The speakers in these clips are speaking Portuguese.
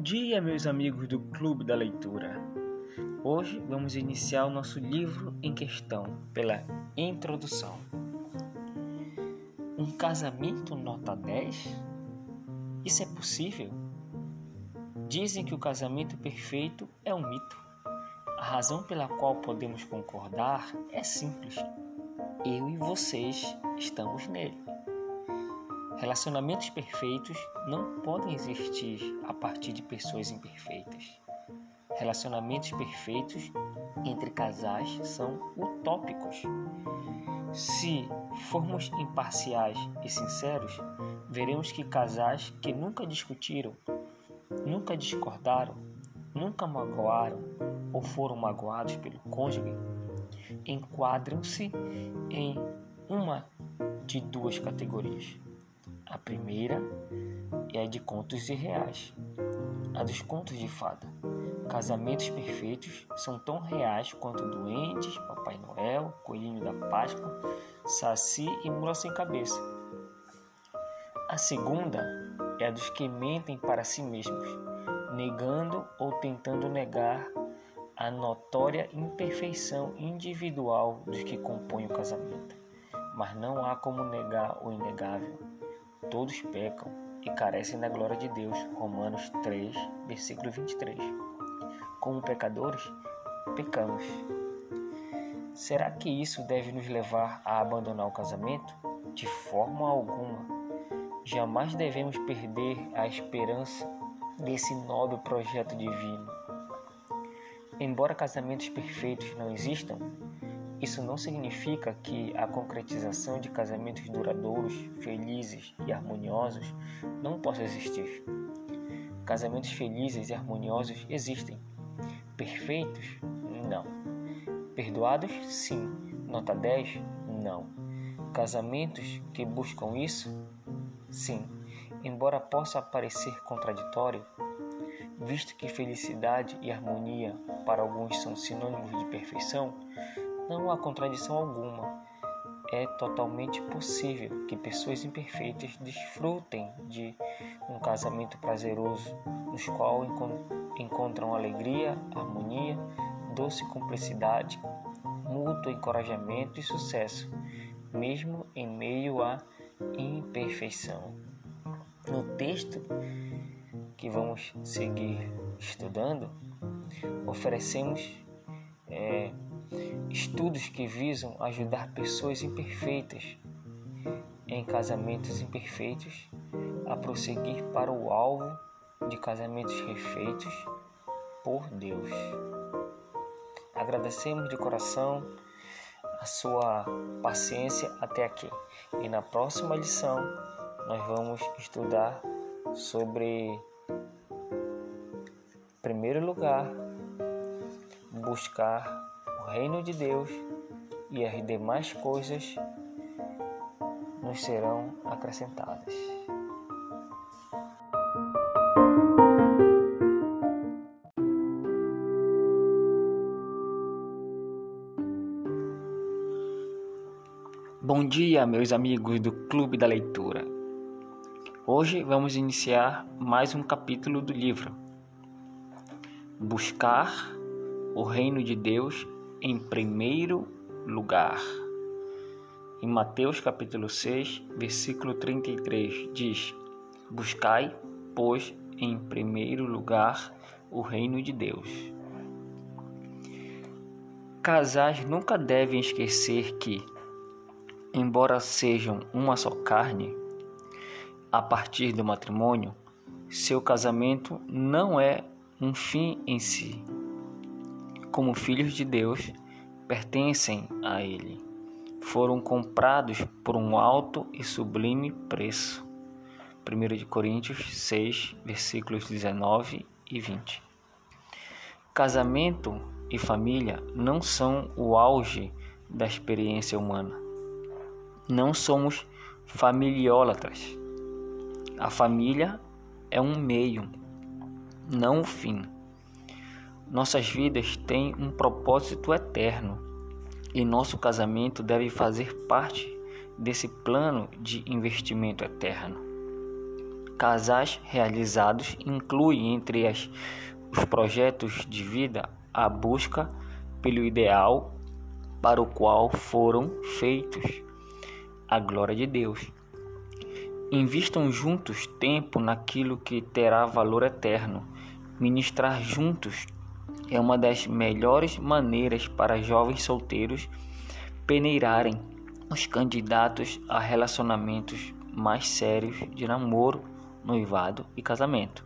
Bom dia, meus amigos do Clube da Leitura. Hoje vamos iniciar o nosso livro em questão pela introdução. Um casamento nota 10? Isso é possível? Dizem que o casamento perfeito é um mito. A razão pela qual podemos concordar é simples. Eu e vocês estamos nele. Relacionamentos perfeitos não podem existir a partir de pessoas imperfeitas. Relacionamentos perfeitos entre casais são utópicos. Se formos imparciais e sinceros, veremos que casais que nunca discutiram, nunca discordaram, nunca magoaram ou foram magoados pelo cônjuge enquadram-se em uma de duas categorias. A primeira é a de contos irreais, a dos contos de fada. Casamentos perfeitos são tão reais quanto doentes, Papai Noel, Coelhinho da Páscoa, Saci e Mula Sem Cabeça. A segunda é a dos que mentem para si mesmos, negando ou tentando negar a notória imperfeição individual dos que compõem o casamento. Mas não há como negar o inegável Todos pecam e carecem da glória de Deus. Romanos 3, versículo 23. Como pecadores, pecamos. Será que isso deve nos levar a abandonar o casamento? De forma alguma. Jamais devemos perder a esperança desse nobre projeto divino. Embora casamentos perfeitos não existam, isso não significa que a concretização de casamentos duradouros, felizes e harmoniosos não possa existir. Casamentos felizes e harmoniosos existem. Perfeitos? Não. Perdoados? Sim. Nota 10? Não. Casamentos que buscam isso? Sim. Embora possa parecer contraditório, visto que felicidade e harmonia para alguns são sinônimos de perfeição, não há contradição alguma. É totalmente possível que pessoas imperfeitas desfrutem de um casamento prazeroso, nos qual encontram alegria, harmonia, doce cumplicidade, mútuo encorajamento e sucesso, mesmo em meio à imperfeição. No texto que vamos seguir estudando, oferecemos é, estudos que visam ajudar pessoas imperfeitas em casamentos imperfeitos a prosseguir para o alvo de casamentos refeitos por Deus. Agradecemos de coração a sua paciência até aqui. E na próxima lição nós vamos estudar sobre primeiro lugar buscar reino de Deus e as demais coisas nos serão acrescentadas. Bom dia, meus amigos do Clube da Leitura. Hoje vamos iniciar mais um capítulo do livro Buscar o Reino de Deus em primeiro lugar. Em Mateus capítulo 6, versículo 33 diz: Buscai, pois, em primeiro lugar o reino de Deus. Casais nunca devem esquecer que, embora sejam uma só carne, a partir do matrimônio, seu casamento não é um fim em si, como filhos de Deus, pertencem a Ele. Foram comprados por um alto e sublime preço. 1 Coríntios 6, versículos 19 e 20. Casamento e família não são o auge da experiência humana. Não somos familiólatras. A família é um meio, não o fim. Nossas vidas têm um propósito eterno e nosso casamento deve fazer parte desse plano de investimento eterno. Casais realizados incluem entre as, os projetos de vida a busca pelo ideal para o qual foram feitos, a glória de Deus. Invistam juntos tempo naquilo que terá valor eterno. Ministrar juntos é uma das melhores maneiras para jovens solteiros peneirarem os candidatos a relacionamentos mais sérios de namoro, noivado e casamento.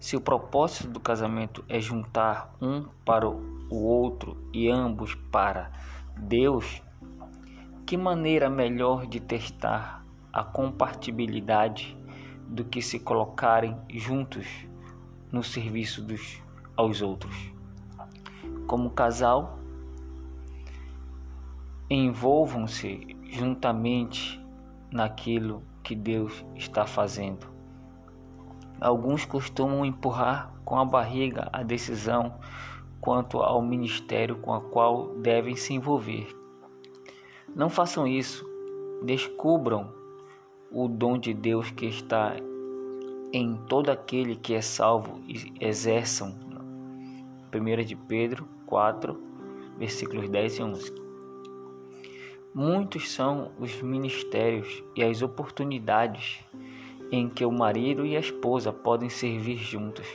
Se o propósito do casamento é juntar um para o outro e ambos para Deus, que maneira melhor de testar a compatibilidade do que se colocarem juntos no serviço dos aos outros? Como casal, envolvam-se juntamente naquilo que Deus está fazendo. Alguns costumam empurrar com a barriga a decisão quanto ao ministério com a qual devem se envolver. Não façam isso. Descubram o dom de Deus que está em todo aquele que é salvo e exerçam. 1 de Pedro 4, versículos 10 e 11. Muitos são os ministérios e as oportunidades em que o marido e a esposa podem servir juntos.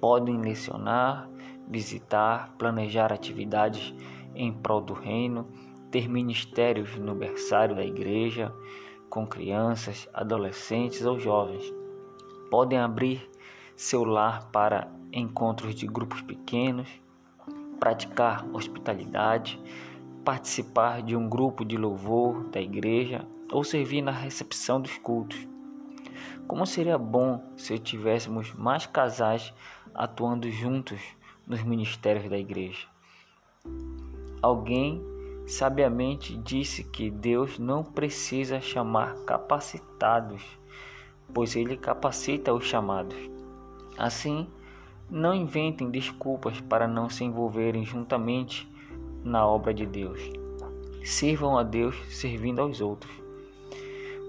Podem lecionar, visitar, planejar atividades em prol do reino, ter ministérios no berçário da igreja, com crianças, adolescentes ou jovens. Podem abrir seu lar para encontros de grupos pequenos, praticar hospitalidade, participar de um grupo de louvor da igreja ou servir na recepção dos cultos. Como seria bom se tivéssemos mais casais atuando juntos nos ministérios da igreja. Alguém sabiamente disse que Deus não precisa chamar capacitados, pois Ele capacita os chamados. Assim, não inventem desculpas para não se envolverem juntamente na obra de Deus. Sirvam a Deus servindo aos outros.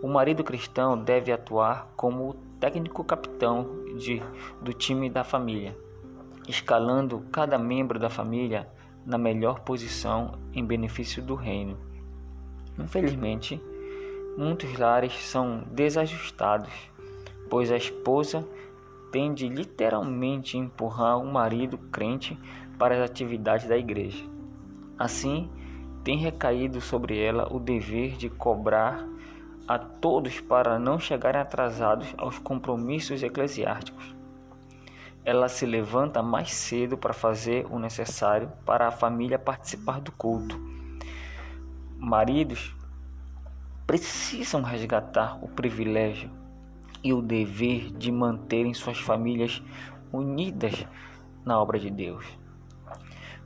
O marido cristão deve atuar como o técnico capitão de, do time da família, escalando cada membro da família na melhor posição em benefício do reino. Infelizmente, muitos lares são desajustados, pois a esposa tende literalmente empurrar o marido crente para as atividades da igreja. Assim, tem recaído sobre ela o dever de cobrar a todos para não chegarem atrasados aos compromissos eclesiásticos. Ela se levanta mais cedo para fazer o necessário para a família participar do culto. Maridos precisam resgatar o privilégio e o dever de manterem suas famílias unidas na obra de Deus.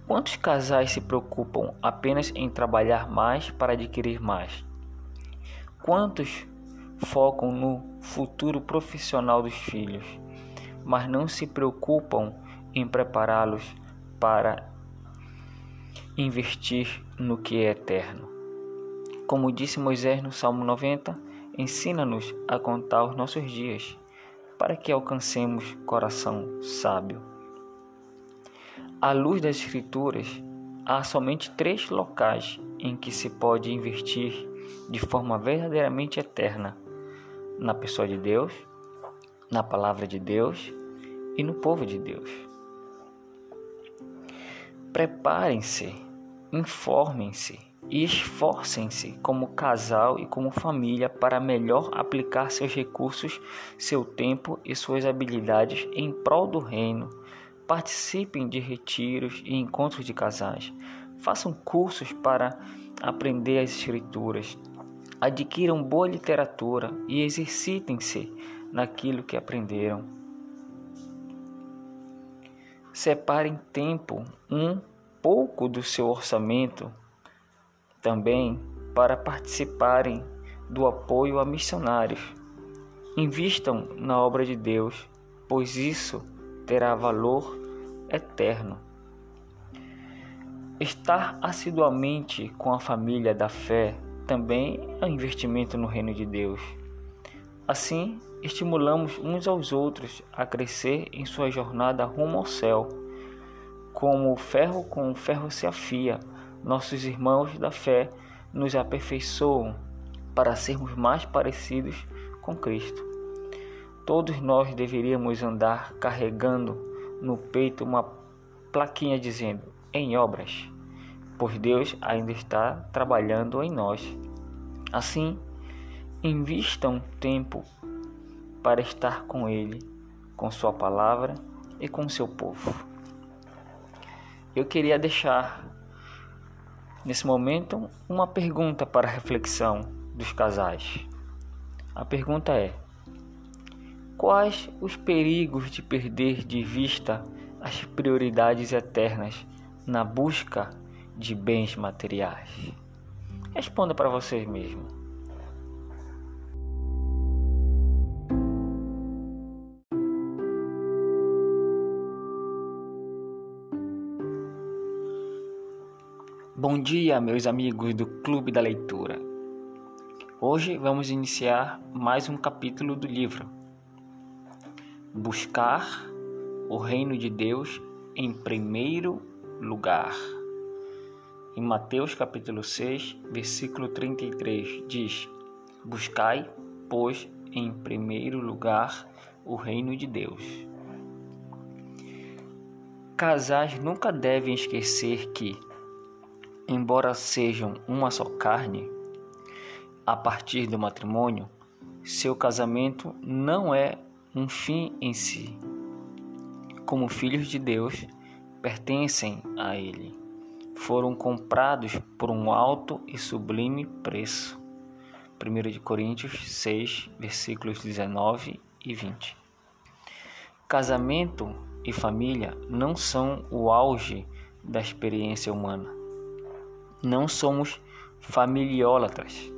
Quantos casais se preocupam apenas em trabalhar mais para adquirir mais? Quantos focam no futuro profissional dos filhos, mas não se preocupam em prepará-los para investir no que é eterno? Como disse Moisés no Salmo 90, ensina-nos a contar os nossos dias, para que alcancemos coração sábio. À luz das Escrituras, há somente três locais em que se pode investir de forma verdadeiramente eterna na pessoa de Deus, na palavra de Deus e no povo de Deus. Preparem-se, informem-se e esforcem-se como casal e como família para melhor aplicar seus recursos, seu tempo e suas habilidades em prol do reino. Participem de retiros e encontros de casais. Façam cursos para aprender as escrituras adquiram boa literatura e exercitem-se naquilo que aprenderam. Separem tempo, um pouco do seu orçamento, também para participarem do apoio a missionários. Invistam na obra de Deus, pois isso terá valor eterno. Estar assiduamente com a família da fé também é um investimento no reino de Deus. Assim, estimulamos uns aos outros a crescer em sua jornada rumo ao céu. Como o ferro com o ferro se afia, nossos irmãos da fé nos aperfeiçoam para sermos mais parecidos com Cristo. Todos nós deveríamos andar carregando no peito uma plaquinha dizendo: em obras, pois Deus ainda está trabalhando em nós. Assim, invistam tempo para estar com Ele, com Sua palavra e com seu povo. Eu queria deixar nesse momento uma pergunta para reflexão dos casais. A pergunta é: quais os perigos de perder de vista as prioridades eternas na busca de bens materiais? Responda para vocês mesmos. Bom dia, meus amigos do Clube da Leitura. Hoje vamos iniciar mais um capítulo do livro Buscar o Reino de Deus em primeiro lugar. Em Mateus capítulo 6, versículo 33 diz: Buscai, pois, em primeiro lugar o reino de Deus. Casais nunca devem esquecer que embora sejam uma só carne, a partir do matrimônio, seu casamento não é um fim em si. Como filhos de Deus, pertencem a Ele. Foram comprados por um alto e sublime preço. 1 Coríntios 6, versículos 19 e 20. Casamento e família não são o auge da experiência humana não somos familiólatras.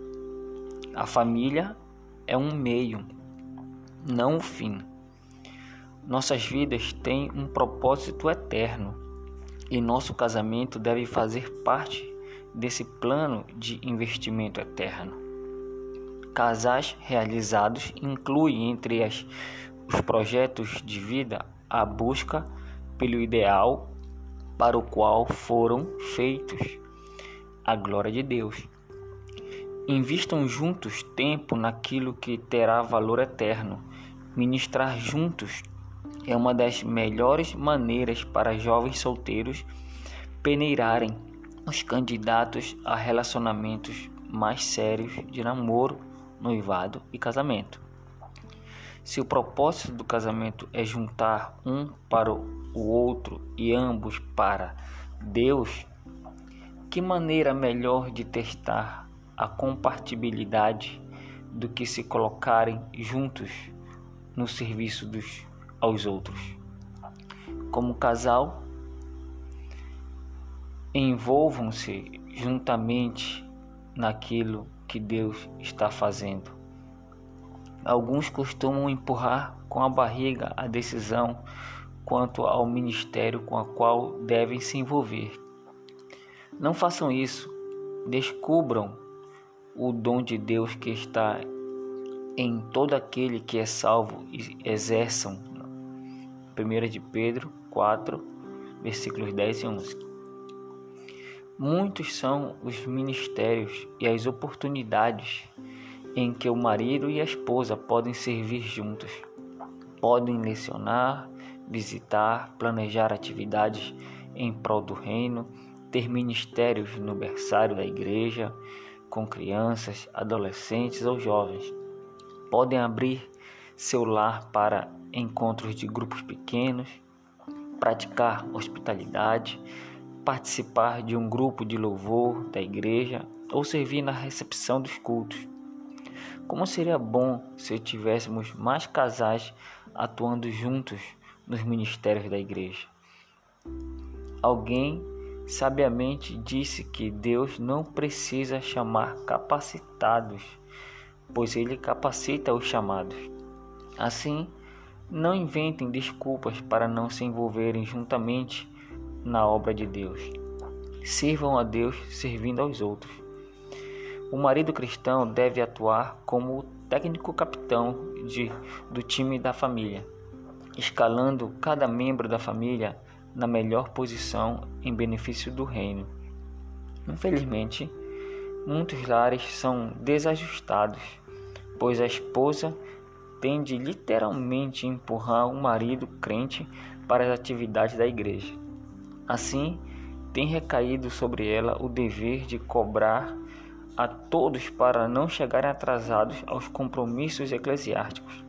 A família é um meio, não um fim. Nossas vidas têm um propósito eterno e nosso casamento deve fazer parte desse plano de investimento eterno. Casais realizados incluem entre as, os projetos de vida a busca pelo ideal para o qual foram feitos a glória de Deus. Invistam juntos tempo naquilo que terá valor eterno. Ministrar juntos é uma das melhores maneiras para jovens solteiros peneirarem os candidatos a relacionamentos mais sérios de namoro, noivado e casamento. Se o propósito do casamento é juntar um para o outro e ambos para Deus, que maneira melhor de testar a compatibilidade do que se colocarem juntos no serviço dos aos outros? Como casal, envolvam-se juntamente naquilo que Deus está fazendo. Alguns costumam empurrar com a barriga a decisão quanto ao ministério com a qual devem se envolver. Não façam isso. Descubram o dom de Deus que está em todo aquele que é salvo e exerçam. 1 de Pedro 4, versículos 10 e 11. Muitos são os ministérios e as oportunidades em que o marido e a esposa podem servir juntos. Podem lecionar, visitar, planejar atividades em prol do reino ter ministérios no berçário da igreja com crianças, adolescentes ou jovens. Podem abrir seu lar para encontros de grupos pequenos, praticar hospitalidade, participar de um grupo de louvor da igreja ou servir na recepção dos cultos. Como seria bom se tivéssemos mais casais atuando juntos nos ministérios da igreja? Alguém sabiamente disse que Deus não precisa chamar capacitados, pois Ele capacita os chamados. Assim, não inventem desculpas para não se envolverem juntamente na obra de Deus. Sirvam a Deus servindo aos outros. O marido cristão deve atuar como o técnico capitão de, do time da família, escalando cada membro da família na melhor posição em benefício do reino. Infelizmente, muitos lares são desajustados, pois a esposa tende literalmente a empurrar o marido crente para as atividades da igreja. Assim, tem recaído sobre ela o dever de cobrar a todos para não chegarem atrasados aos compromissos eclesiásticos.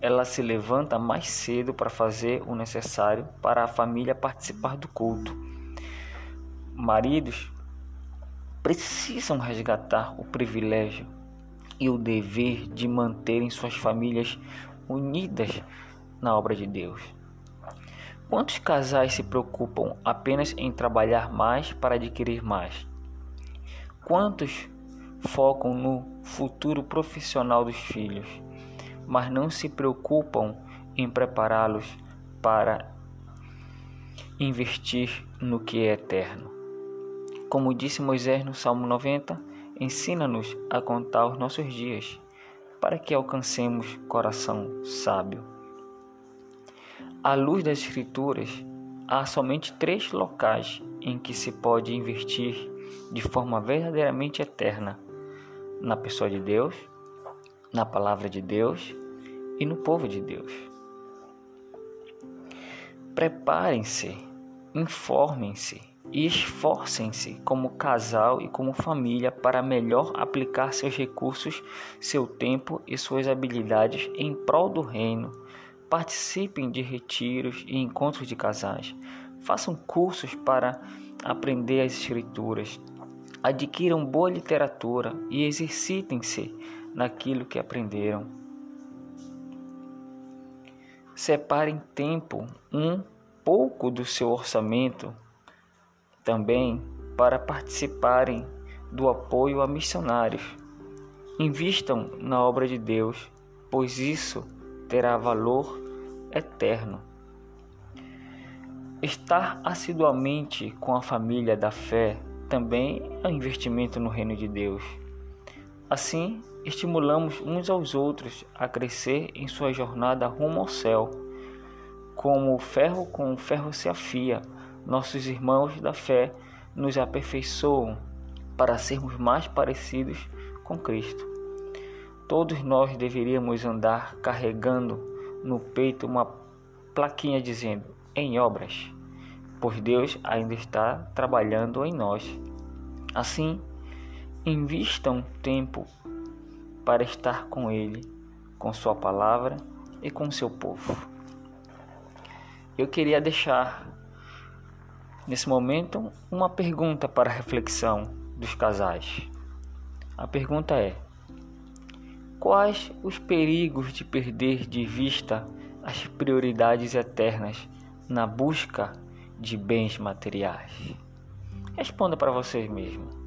Ela se levanta mais cedo para fazer o necessário para a família participar do culto. Maridos precisam resgatar o privilégio e o dever de manterem suas famílias unidas na obra de Deus. Quantos casais se preocupam apenas em trabalhar mais para adquirir mais? Quantos focam no futuro profissional dos filhos, mas não se preocupam em prepará-los para investir no que é eterno? Como disse Moisés no Salmo 90, ensina-nos a contar os nossos dias, para que alcancemos coração sábio. À luz das Escrituras, há somente três locais em que se pode investir de forma verdadeiramente eterna: na pessoa de Deus, na palavra de Deus e no povo de Deus. Preparem-se, informem-se e esforcem-se como casal e como família para melhor aplicar seus recursos, seu tempo e suas habilidades em prol do reino. Participem de retiros e encontros de casais, façam cursos para aprender as escrituras, adquiram boa literatura e exercitem-se naquilo que aprenderam. Separem tempo, um pouco do seu orçamento também para participarem do apoio a missionários. Invistam na obra de Deus, pois isso terá valor eterno. Estar assiduamente com a família da fé também é um investimento no reino de Deus. Assim, estimulamos uns aos outros a crescer em sua jornada rumo ao céu. Como o ferro com o ferro se afia, nossos irmãos da fé nos aperfeiçoam para sermos mais parecidos com Cristo. Todos nós deveríamos andar carregando no peito uma plaquinha dizendo em obras, pois Deus ainda está trabalhando em nós. Assim, invistam tempo para estar com Ele, com Sua palavra e com seu povo. Eu queria deixar nesse momento uma pergunta para reflexão dos casais. A pergunta é: Quais os perigos de perder de vista as prioridades eternas na busca de bens materiais? Responda para vocês mesmos.